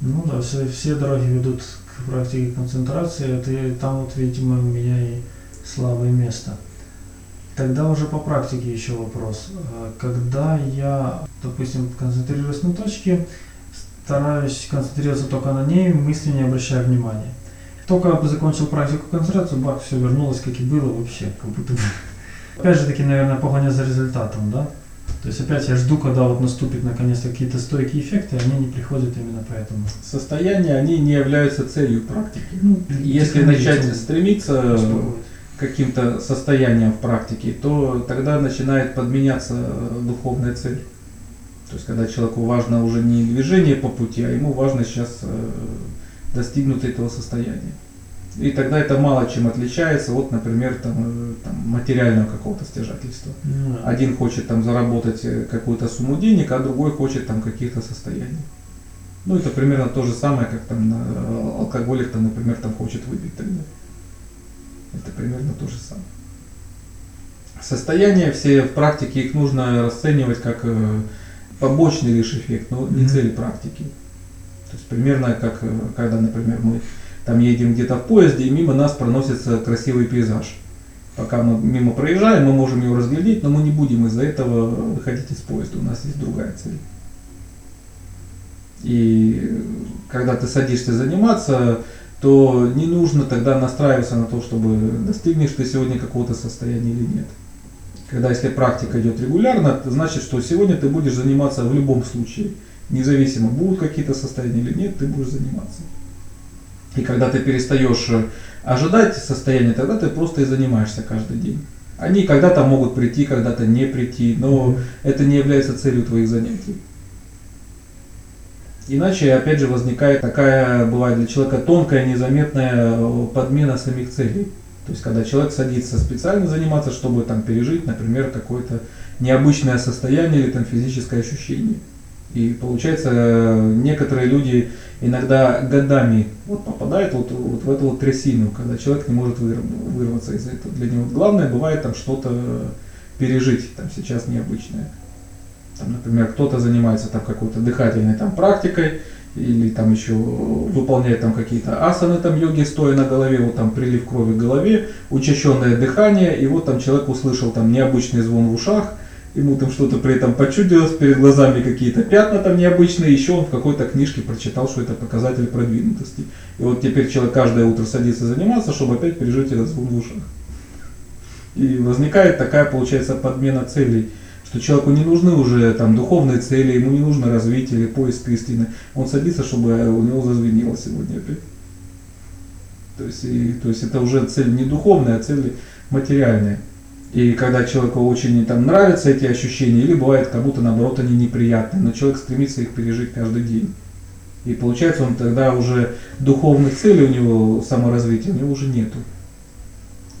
Ну да, все, все дороги ведут к практике концентрации, это там вот, видимо, у меня и слабое место. Тогда уже по практике еще вопрос. А Когда я, допустим, концентрируюсь на точке, стараюсь концентрироваться только на ней, мысли не обращая внимания. Только закончил практику концентрации, бах, все вернулось, как и было вообще, как будто бы. Опять же таки, наверное, погоня за результатом, да? То есть опять я жду, когда вот наступит наконец-то какие-то стойкие эффекты, они не приходят именно поэтому. Состояния, они не являются целью практики. Ну, Если начать стремиться к каким-то состояниям в практике, то тогда начинает подменяться э, духовная цель. То есть, когда человеку важно уже не движение по пути, а ему важно сейчас э, достигнуть этого состояния. И тогда это мало чем отличается от, например, там, э, там, материального какого-то стяжательства. Ну, да. Один хочет там заработать э, какую-то сумму денег, а другой хочет там каких-то состояний. Ну, это примерно то же самое, как там на- э, алкоголик, там, например, там хочет выпить тогда. Это примерно то же самое. Состояния все в практике их нужно расценивать как побочный лишь эффект, но не Мгм. цель практики. То есть примерно как когда, например, мы там едем где-то в поезде, и мимо нас проносится красивый пейзаж. Пока мы мимо проезжаем, мы можем его разглядеть, но мы не будем из-за этого выходить из поезда. У нас есть другая цель. И когда ты садишься заниматься, то не нужно тогда настраиваться на то, чтобы достигнешь ты сегодня какого-то состояния или нет. Когда если практика идет регулярно, это значит, что сегодня ты будешь заниматься в любом случае. Независимо, будут какие-то состояния или нет, ты будешь заниматься. И когда ты перестаешь э, ожидать состояния, тогда ты просто и занимаешься каждый день. Они когда-то могут прийти, когда-то не прийти, но это не является целью твоих занятий. Иначе, опять же, возникает такая, бывает для человека тонкая, незаметная э, подмена самих целей. То есть, когда человек садится специально заниматься, чтобы там пережить, например, какое-то необычное состояние или там физическое ощущение. И получается, э, некоторые люди иногда годами вот попадают вот, вот в эту вот трясину, когда человек не может выр- вырваться из этого. Для него главное бывает там что-то пережить, там сейчас необычное. Там, например, кто-то занимается там какой-то дыхательной там практикой, или там еще выполняет там какие-то асаны там йоги, стоя на голове, вот там прилив крови к голове, учащенное дыхание, и вот там человек услышал там необычный звон в ушах, ему там что-то при этом почудилось, перед глазами какие-то пятна там необычные, еще он в какой-то книжке прочитал, что это показатель продвинутости. И вот теперь человек каждое утро садится заниматься, чтобы опять пережить этот звон в ушах. И возникает такая, получается, подмена целей, что человеку не нужны уже там духовные цели, ему не нужно развитие или поиск истины. Он садится, чтобы у него зазвенело сегодня опять. То есть, и, то есть это уже цель не духовная, а цель материальная. И когда человеку очень там нравятся эти ощущения, или бывает, как будто наоборот они неприятные, но человек стремится их пережить каждый день. И получается, он тогда уже духовных целей у него саморазвития у него уже нету.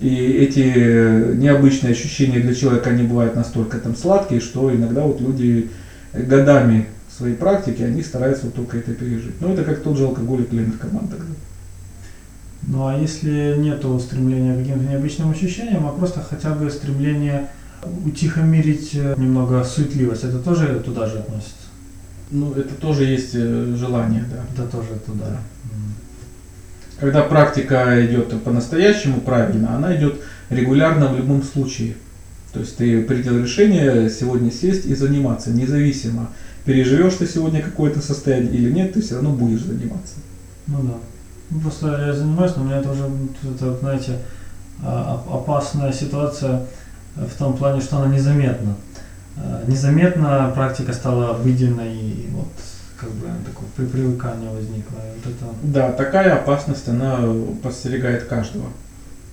И эти необычные ощущения для человека, они бывают настолько там сладкие, что иногда вот люди годами своей практики, они стараются вот только это пережить. Но это как тот же алкоголик или наркоман тогда. Ну а если нет стремления к каким-то необычным ощущениям, а просто хотя бы стремление утихомирить э, немного суетливость, это тоже туда же относится? Ну, это тоже есть э, желание, да. Это тоже туда. Да. Когда практика идет по-настоящему правильно, она идет регулярно в любом случае. То есть ты принял решение сегодня сесть и заниматься, независимо, переживешь ты сегодня какое-то состояние или нет, ты все равно будешь заниматься. Ну да. Ну, просто я занимаюсь, но у меня это уже, это, знаете, а, оп- опасная ситуация в том плане, что она незаметна. А, Незаметно практика стала обыденной, и вот как бы такое при- привыкание возникло. Вот это Да, такая опасность, она подстерегает каждого.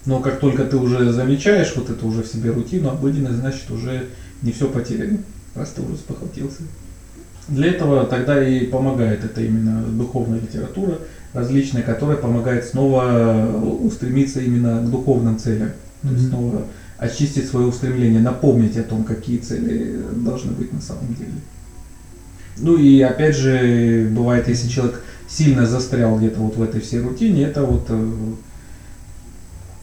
Но как только ты уже замечаешь вот это уже в себе рутину, обыденность, значит уже не все потеряно. Раз ты уже спохватился. Для этого тогда и помогает это именно духовная литература различная, которая помогает снова устремиться именно к духовным целям. То есть снова очистить свое устремление, напомнить о том, какие цели должны быть на самом деле. Ну и опять же, бывает, если человек сильно застрял где-то вот в этой всей рутине, это вот э,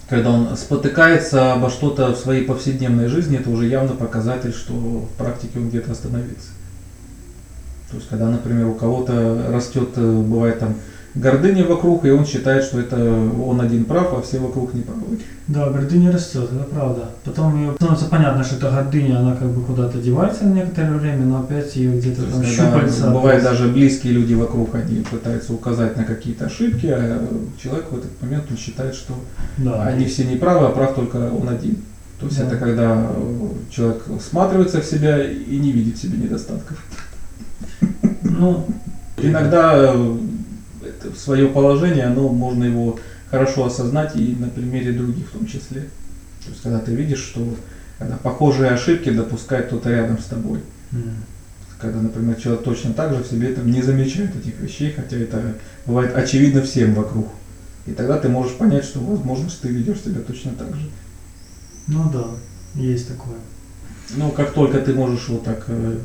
когда он спотыкается обо что-то в своей повседневной жизни, это уже явно показатель, что в практике он где-то остановился. То То есть, когда, например, у кого-то растет, э, бывает там гордыня вокруг, и он считает, что это он один прав, а все вокруг не правы. Да, гордыня растет, это правда. Потом ее становится понятно, что эта гордыня, она как бы куда-то девается на некоторое время, но опять ее где-то То там есть, щупальца. бывает даже близкие люди вокруг, они пытаются указать на какие-то ошибки, а человек в этот момент он считает, что Да. они все неправы, а прав только он один. То есть Да. это когда человек всматривается в себя и не видит в себе недостатков. Ну, Иногда э, свое положение, оно можно его хорошо осознать и на примере других в том числе. То есть когда ты видишь, что когда похожие ошибки допускает кто-то рядом с тобой. м, Когда, например, человек точно так же в себе там не замечает этих вещей, хотя это бывает очевидно всем вокруг. И тогда ты можешь понять, что, возможно, что ты ведешь себя точно так же. ну да, есть такое. Но как только ты можешь вот так э,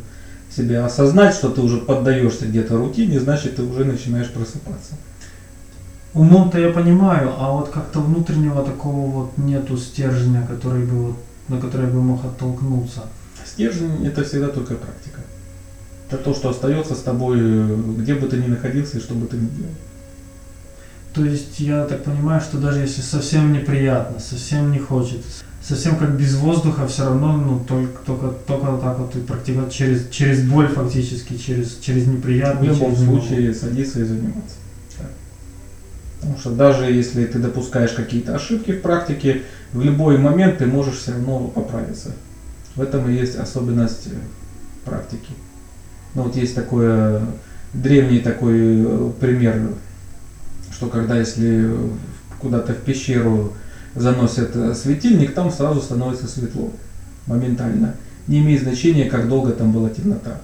себя осознать, что ты уже поддаешься где-то рутине, значит ты уже начинаешь просыпаться. Умом-то я понимаю, а вот как-то внутреннего такого вот нету стержня, который бы вот, на который я бы мог оттолкнуться. Стержень это всегда только практика. Это то, что остается с тобой, где бы ты ни находился и что бы ты ни делал. То есть я так понимаю, что даже если совсем неприятно, совсем не хочется, совсем как без воздуха, все равно, ну, только, только, только так вот и практиковать через, через боль фактически, через, через В неприятность. любом через немного. случае садиться и заниматься. Так. Потому что даже если ты допускаешь какие-то ошибки в практике, в любой момент ты можешь все равно поправиться. В этом и есть особенность э, практики. Ну вот есть такой э, древний такой э, пример, что когда если куда-то в пещеру заносят э, светильник, там сразу становится светло, моментально. Не имеет значения, как долго там была темнота.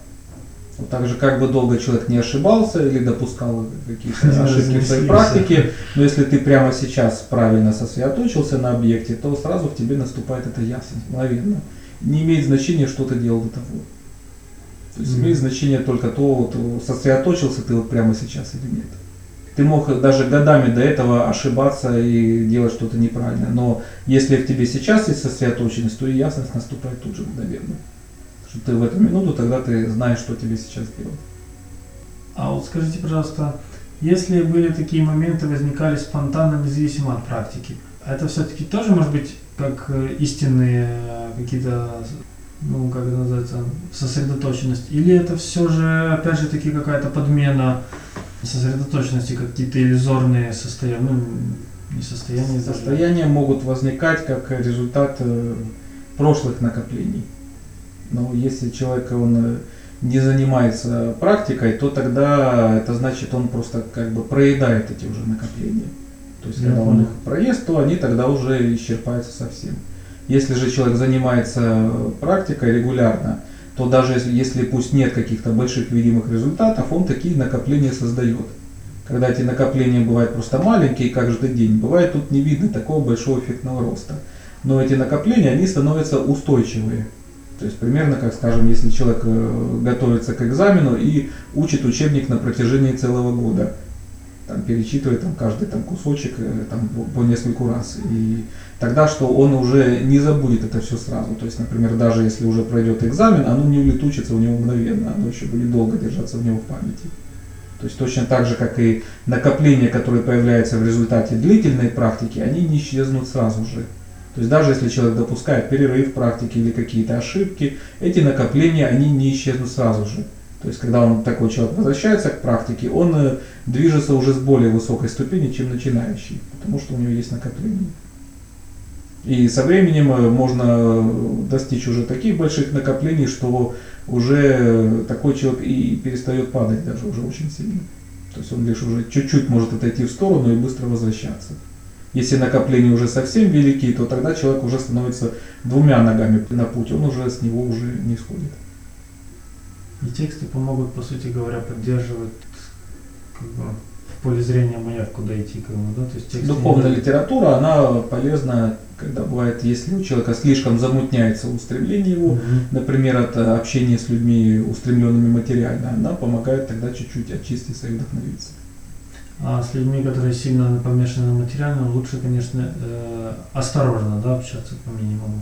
Вот так же, как бы долго человек не ошибался или допускал какие-то ошибки в своей практике, но если ты прямо сейчас правильно сосредоточился на объекте, то сразу в тебе наступает эта ясность, мгновенно. Не имеет значения, что ты делал до того. То есть Мгм. имеет значение только то, вот, сосредоточился ты вот прямо сейчас или нет. Ты мог даже годами до этого ошибаться и делать что-то неправильно, но если в тебе сейчас есть сосредоточенность, то и ясность наступает тут же мгновенно. Что ты в эту минуту, тогда ты знаешь, что тебе сейчас делать. А вот скажите, пожалуйста, если были такие моменты, возникали спонтанно, независимо от практики, это все-таки тоже может быть как э, истинные э, какие-то, ну, как это называется, сосредоточенность? Или это все же, опять же таки, какая-то подмена сосредоточенности, какие-то иллюзорные состояния, ну, не состояния, даже. Состояния могут возникать как результат э, прошлых накоплений. Но если человек он э, не занимается практикой, то тогда это значит он просто как бы проедает эти уже накопления. То есть Я когда он их проест, то они тогда уже исчерпаются совсем. Если же человек занимается практикой регулярно, то даже если, пусть нет каких-то больших видимых результатов, он такие накопления создает. Когда эти накопления бывают просто маленькие каждый день, бывает тут не видно такого большого эффектного роста. Но эти накопления, они становятся устойчивые. То есть примерно, как скажем, если человек э, готовится к экзамену и учит учебник на протяжении целого года, там, перечитывает там, каждый там, кусочек э, там, по- по нескольку раз. И тогда, что он уже не забудет это все сразу. То есть, например, даже если уже пройдет экзамен, оно не улетучится у него мгновенно, оно еще будет долго держаться в него в памяти. То есть точно так же, как и накопления, которые появляются в результате длительной практики, они не исчезнут сразу же. То есть даже если человек допускает перерыв в практике или какие-то ошибки, эти накопления, они не исчезнут сразу же. То есть когда он такой человек возвращается к практике, он э, движется уже с более высокой ступени, чем начинающий, потому что у него есть накопление. И со временем э, можно э, достичь уже таких больших накоплений, что уже такой человек и перестает падать даже уже очень сильно. То есть он лишь уже чуть-чуть может отойти в сторону и быстро возвращаться. Если накопления уже совсем велики, то тогда человек уже становится двумя ногами на путь, он уже с него уже не сходит. И тексты помогут, по сути говоря, поддерживать как бы, в поле зрения маяк, куда идти, как бы, да? То есть тексты Духовная не- литература, она полезна, когда бывает, если у человека слишком замутняется устремление его, Мгм. например, от э, общения с людьми, устремленными материально, она помогает тогда чуть-чуть очиститься и вдохновиться. А с людьми, которые сильно помешаны на материальном, лучше, конечно, э, осторожно, да, общаться по минимуму.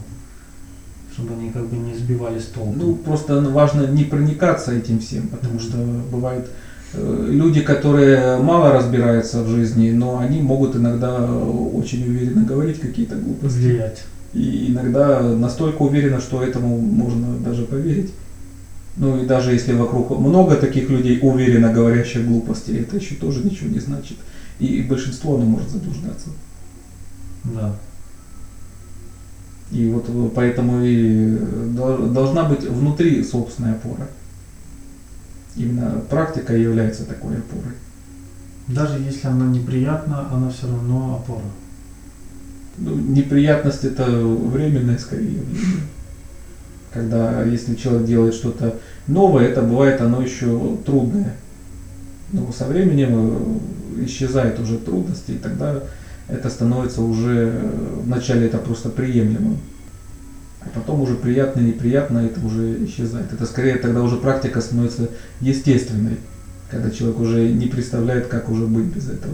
Чтобы они как бы не сбивали с толку. Ну, просто важно не проникаться этим всем, потому что бывает э, люди, которые мало разбираются в жизни, но они могут иногда очень уверенно говорить какие-то глупости. Влиять. И иногда настолько уверенно, что этому можно даже поверить. Ну и даже если вокруг много таких людей, уверенно говорящих глупости, это еще тоже ничего не значит. И большинство оно может заблуждаться. Да. И вот э, поэтому и дол- должна быть внутри собственная опора. Именно практика является такой опорой. Даже если она неприятна, она все равно опора. Ну, неприятность это временное скорее. Когда если человек делает что-то новое, это бывает оно еще трудное. Но со временем э, исчезают уже трудности, и тогда это становится уже, э, вначале это просто приемлемым. А потом уже приятно, неприятно, это уже исчезает. Это скорее тогда уже практика становится естественной, когда человек уже не представляет, как уже быть без этого.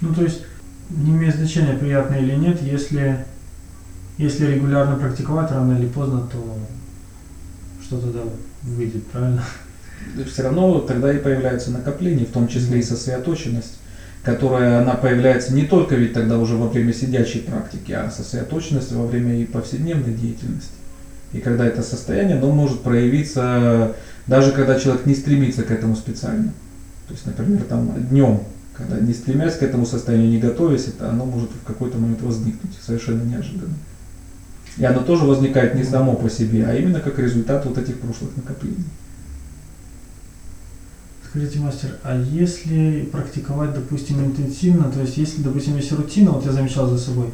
Ну, то есть, не имеет значения, приятно или нет, если, если регулярно практиковать, рано или поздно, то что-то да выйдет, правильно? все равно тогда и появляются накопления, в том числе и сосредоточенность, которая она появляется не только ведь тогда уже во время сидячей практики, а сосредоточенность во время и повседневной деятельности. И когда это состояние, оно может проявиться даже когда человек не стремится к этому специально. То есть, например, там днем, когда не стремясь к этому состоянию, не готовясь, это оно может в какой-то момент возникнуть совершенно неожиданно. И оно тоже возникает не само по себе, а именно как результат вот этих прошлых накоплений. Скажите, мастер, а если практиковать, допустим, интенсивно, то есть если, допустим, есть рутина, вот я замечал за собой,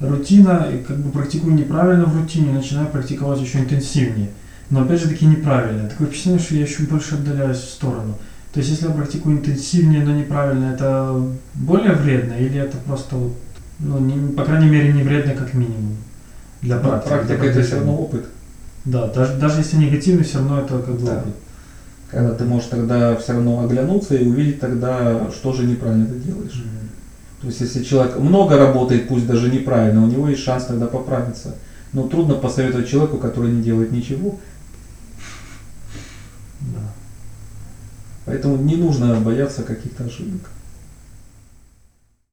рутина, как бы практикую неправильно в рутине, начинаю практиковать еще интенсивнее. Но опять же таки неправильно. Такое впечатление, что я еще больше отдаляюсь в сторону. То есть если я практикую интенсивнее, но неправильно, это более вредно или это просто, вот, ну, не, по крайней мере, не вредно как минимум для Но практики? для практика это все равно опыт. Да, даже, даже если негативный, все равно это как бы Да. опыт. Когда ты можешь тогда все равно оглянуться и увидеть тогда, что же неправильно ты делаешь. Мгм. То есть если человек много работает, пусть даже неправильно, у него есть шанс тогда поправиться. Но трудно посоветовать человеку, который не делает ничего. Да. Поэтому не нужно бояться каких-то ошибок.